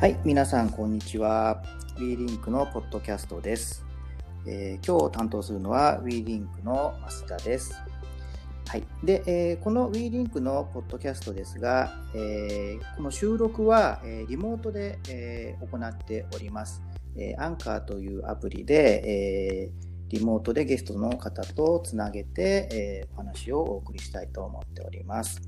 はい、皆さんこんにちは。WeLink のポッドキャストです。えー今日担当するのは WeLink の増田です。はい。で、えーこの WeLink のポッドキャストですが、えーこの収録は、えリモートで、え行っております。え、アンカーというアプリで、えリモートでゲストの方とつなげて、えお話をお送りしたいと思っております。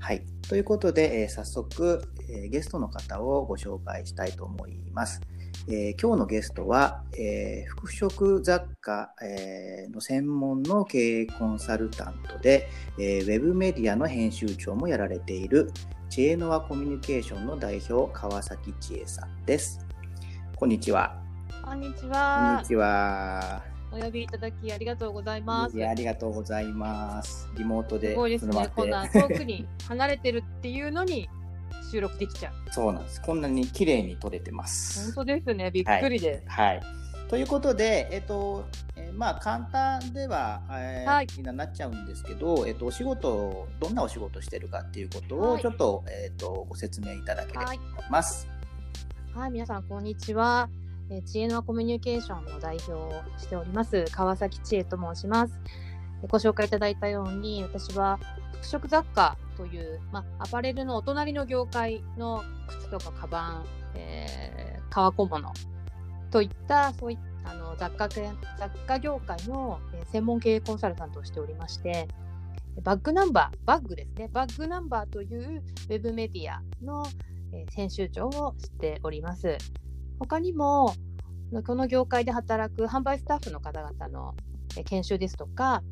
はい。ということで、えー早速、えーゲストの方をご紹介したいと思います。えー今日のゲストは、えー服飾雑貨、えーの専門の経営コンサルタントで、えーウェブメディアの編集長もやられている知恵ノアコミュニケーションの代表川崎千恵さんです。こんにちは。こんにちこんはに。ちは。お呼びいただきありがとうございます。いやありがとうございます。リモートですごいです。ねこんなて遠くに離れてるっていうのに収録できちゃう。そうなんです。こんなに綺麗に撮れてます。本当ですね。びっくりで。はい。ということで、えっと、えーまあ、簡単では、えーはいみんななっちゃうんですけど、えっと、お仕事、どんなお仕事してるかっていうことを、はいちょっと、えっと、ご説明いただければと思います。はい、皆さんこんにちは。えー知恵のコミュニケーションの代表をしております川崎千恵と申します。えご紹介いただいたように、私は服飾雑貨という、まあ、アパレルのお隣の業界の靴とかカバン、えー革小物といったそういったあの雑貨雑貨業界の、え専門経営コンサルタントをしておりまして、バッグナンバー、バッグですね、バッグナンバーというウェブメディアの、え編集長をしております。他にも、この業界で働く販売スタッフの方々のえー研修ですとか、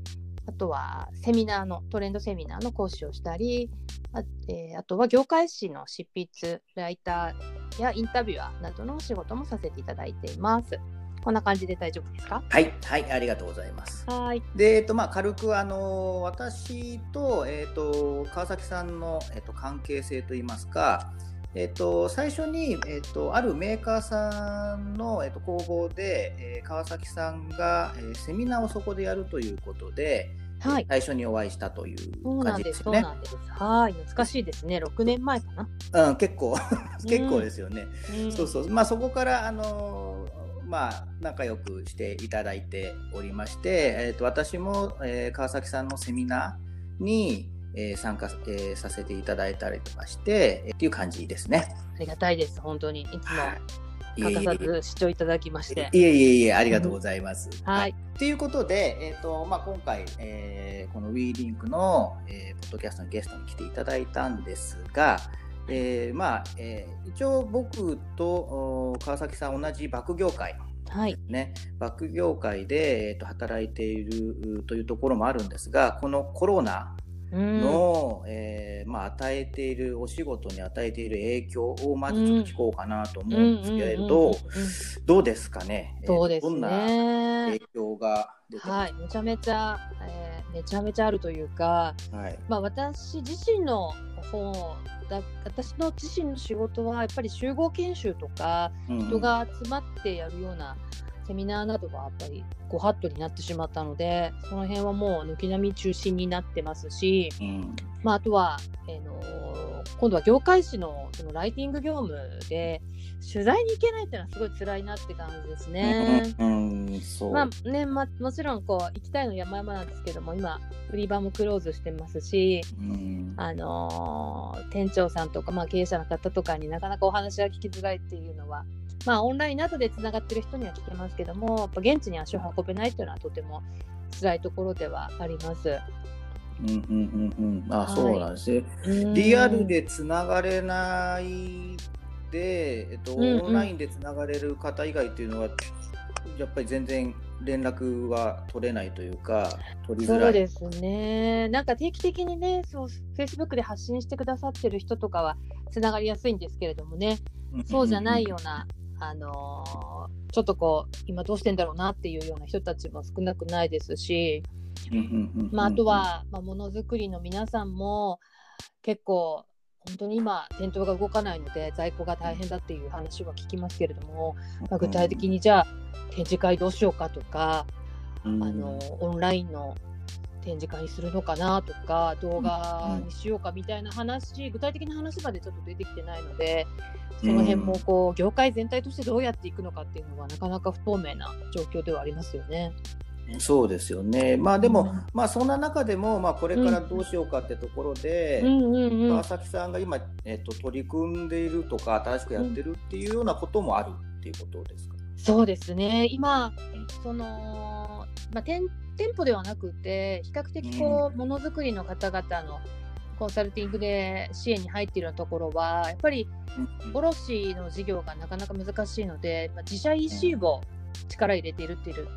あとはセミナーの、トレンドセミナーの講師をしたり、あ,、えーあとは業界誌の執筆、ライターやインタビュアーなどのお仕事もさせていただいています。こんな感じで大丈夫ですか？はい、はい、ありがとうございます。はい。で、えっと、まあ、軽く、あの、私と、えっと、川崎さんの、えっと、関係性といいますか、えっと、最初に、えっと、あるメーカーさんの、えっと、工房で、えー川崎さんが、えーセミナーをそこでやるということで、はい。最初にお会いしたという感じですよね。はい。懐かしいですね。6年前かな。うん、結構結構ですよね。うんそうそう。まあそこからあのーまあ仲良くしていただいておりまして、えっ、と私も、えー川崎さんのセミナーに、えー参加、えーさせていただいたりとかして、えーっていう感じですね。ありがたいです。本当に。いつもいえい欠かさえず視聴いただきまして。いえいえいえありがとうございます。はい。ということで、えっとまあ、今回、えーこの WeLink の、えーポッドキャストのゲストに来ていただいたんですが、えーまあえー一応僕とお川崎さん同じバック業界はい。ね、バック業界で、えーと働いているうというところもあるんですがこのコロナうん。の、えーまあ、与えているお仕事に与えている影響をまずちょっと聞こうかなと思うんですけれどうんうんうんうんどうですかね、えーそうですどんなね影。響が出てはい。めちゃめちゃ、えーめちゃめちゃあるというか、はい。まあ私自身の方だ私の自身の仕事はやっぱり集合研修とかうん。人が集まってやるようなセミナーなどはやっぱりご法度になってしまったのでその辺はもう軒並み中心になってますし、うん。まあ、あとは、えーの今度は業界誌のそのライティング業務で取材に行けないっていうのはすごい辛いなって感じですね。うんうんそうまあねまもちろんこう行きたいの山々なんですけども今売り場もクローズしてますし、うんあのー店長さんとか、まあ、経営者の方とかになかなかお話が聞きづらいっていうのは、まあ、オンラインなどでつながってる人には聞けますけどもやっぱ現地に足を運べないっていうのはとても辛いところではあります。うんうんうんうん。あ、はい。そうなんですね。うん。リアルでつながれないで、えっと、オンラインでつながれる方以外っていうのはやっぱり全然連絡は取れないというか取りづらい。そうですね。なんか定期的にね、そう Facebook で発信してくださってる人とかはつながりやすいんですけれどもね、そうじゃないような、あのーちょっとこう、今どうしてんだろうなっていうような人たちも少なくないですし、まあ、あとは、まあ、ものづくりの皆さんも結構、本当に今、店頭が動かないので、在庫が大変だっていう話は聞きますけれども、まあ、具体的にじゃあ、展示会どうしようかとか、うん。あのオンラインの展示会にするのかなとか動画にしようかみたいな話、具体的な話までちょっと出てきてないのでその辺もこう業界全体としてどうやっていくのかっていうのはなかなか不透明な状況ではありますよね。そうですよね。まあでも、うん、まあそんな中でも、まあこれからどうしようかってところで、川崎さんが今、えっと、取り組んでいるとか、新しくやってるっていうようなこともあるっていうことですか、そうですね。今、その、まあ店、店舗ではなくて、比較的こう、ものづくりの方々のコンサルティングで支援に入っているところは、やっぱり卸の事業がなかなか難しいので、まあ、自社 EC を力入れているっていう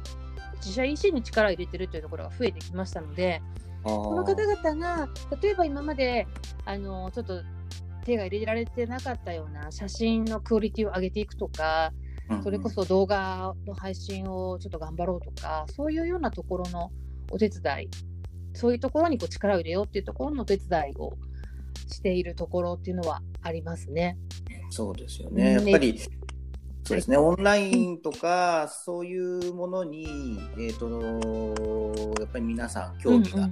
自社 EC に力を入れてるというところが増えてきましたので、この方々が例えば今まであのちょっと手が入れられてなかったような写真のクオリティを上げていくとか、それこそ動画の配信をちょっと頑張ろうとか、そういうようなところのお手伝い、そういうところにこう力を入れようっていうところのお手伝いをしているところっていうのはありますね。そうですよね。やっぱりそうですね、オンラインとか、そういうものに、えっ、ー、と、やっぱり皆さん興味が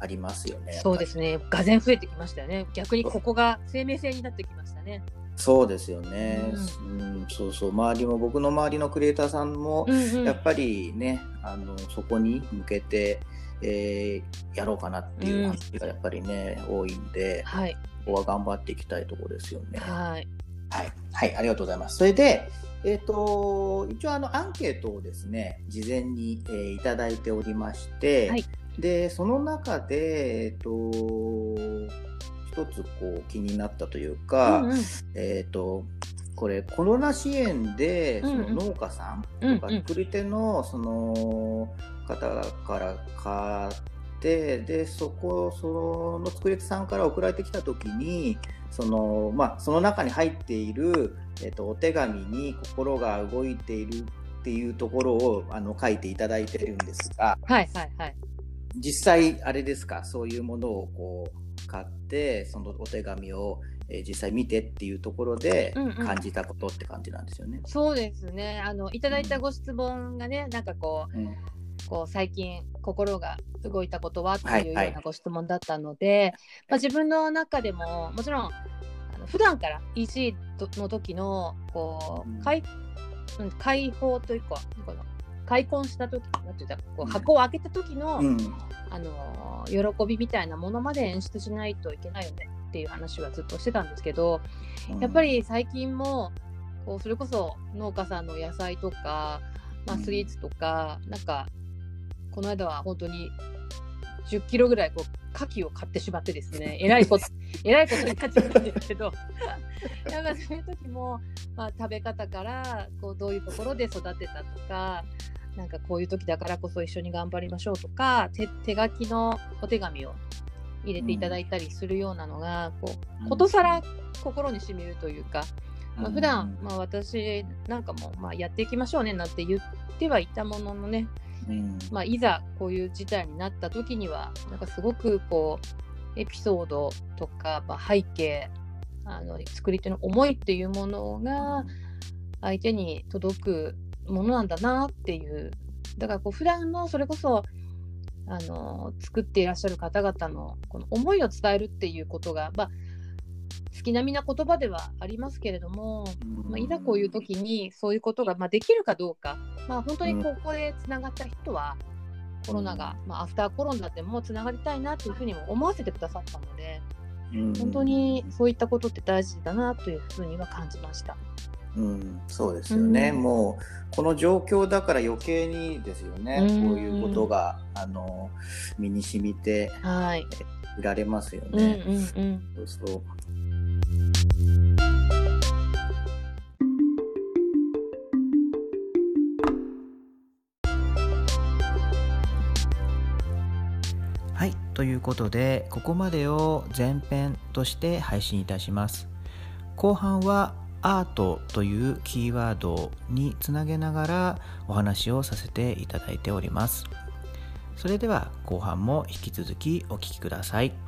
ありますよね。うんうん、そうですね、がぜん増えてきましたよね。逆にここが生命線になってきましたね。そうですよね、うん、うん、そうそう。周りも僕の周りのクリエイターさんもやっぱりね、うんうん、あのそこに向けて、えー、やろうかなっていう話がやっぱりね、うん、多いんで、はい、ここは頑張っていきたいところですよね。はいはい、はい、ありがとうございます。それで、えっ、ー、と、一応あのアンケートをですね、事前に、えー、いただいておりまして、はい、で、その中で、えっ、ー、と、一つこう気になったというか、うんうん、えっ、と、これコロナ支援でその農家さんとか作り手のその方から買ってでそこその作り手さんから送られてきた時にその,、まあ、その中に入っている、えーと、お手紙に心が動いているっていうところをあの書いていただいてるんですが、はいはいはい、実際あれですか？そういうものをこう買ってそのお手紙をえー、実際見てっていうところで感じたことって感じなんですよね。うんうん、そうですね。あのいただいたご質問がね、うん、なんかこう、うん、こう最近心が動いたことはっていうようなご質問だったので、はいはい、まあ、自分の中でももちろん普段から EC の時のこう開,、うん、開放というかこの開墾した時なんていうかこう箱を開けた時の、うん、あの喜びみたいなものまで演出しないといけないよねっていう話はずっとしてたんですけど、やっぱり最近もこうそれこそ農家さんの野菜とか、まあ、スイーツとか、なんかこの間は本当に10キロぐらいこう牡蠣を買ってしまってですね、えらいこと、えらいことになっちゃったんですけど、やっぱ そういう時も、まあ、食べ方からこうどういうところで育てたとか、なんかこういう時だからこそ一緒に頑張りましょうとか、手手書きのお手紙を入れていただいたりするようなのが、こうことさら心にしみるというか、まあ、普段、まあ私なんかもまあやっていきましょうねなんて言ってはいたもののね、うん、まあ、いざこういう事態になった時にはなんかすごくこうエピソードとか、まあ、背景あの作り手の思いっていうものが相手に届くものなんだなっていう。だからこう普段のそれこそあの作っていらっしゃる方々のこの思いを伝えるっていうことが、まあ、月並みな言葉ではありますけれども、まあ、いざこういう時にそういうことが、まあ、できるかどうか、まあ、本当にここでつながった人は、コロナが、まあ、アフターコロナでもつながりたいなというふうにも思わせてくださったので、本当にそういったことって大事だなというふうには感じました。うん、そうですよね、うん、もうこの状況だから余計にですよね、うん、こういうことがあの身に染みて、はい、売られますよね。うんうんうん、そうそうはい。ということで、ここまでを前編として配信いたします。後半はアートというキーワードにつなげながらお話をさせていただいております。それでは後半も引き続きお聴きください。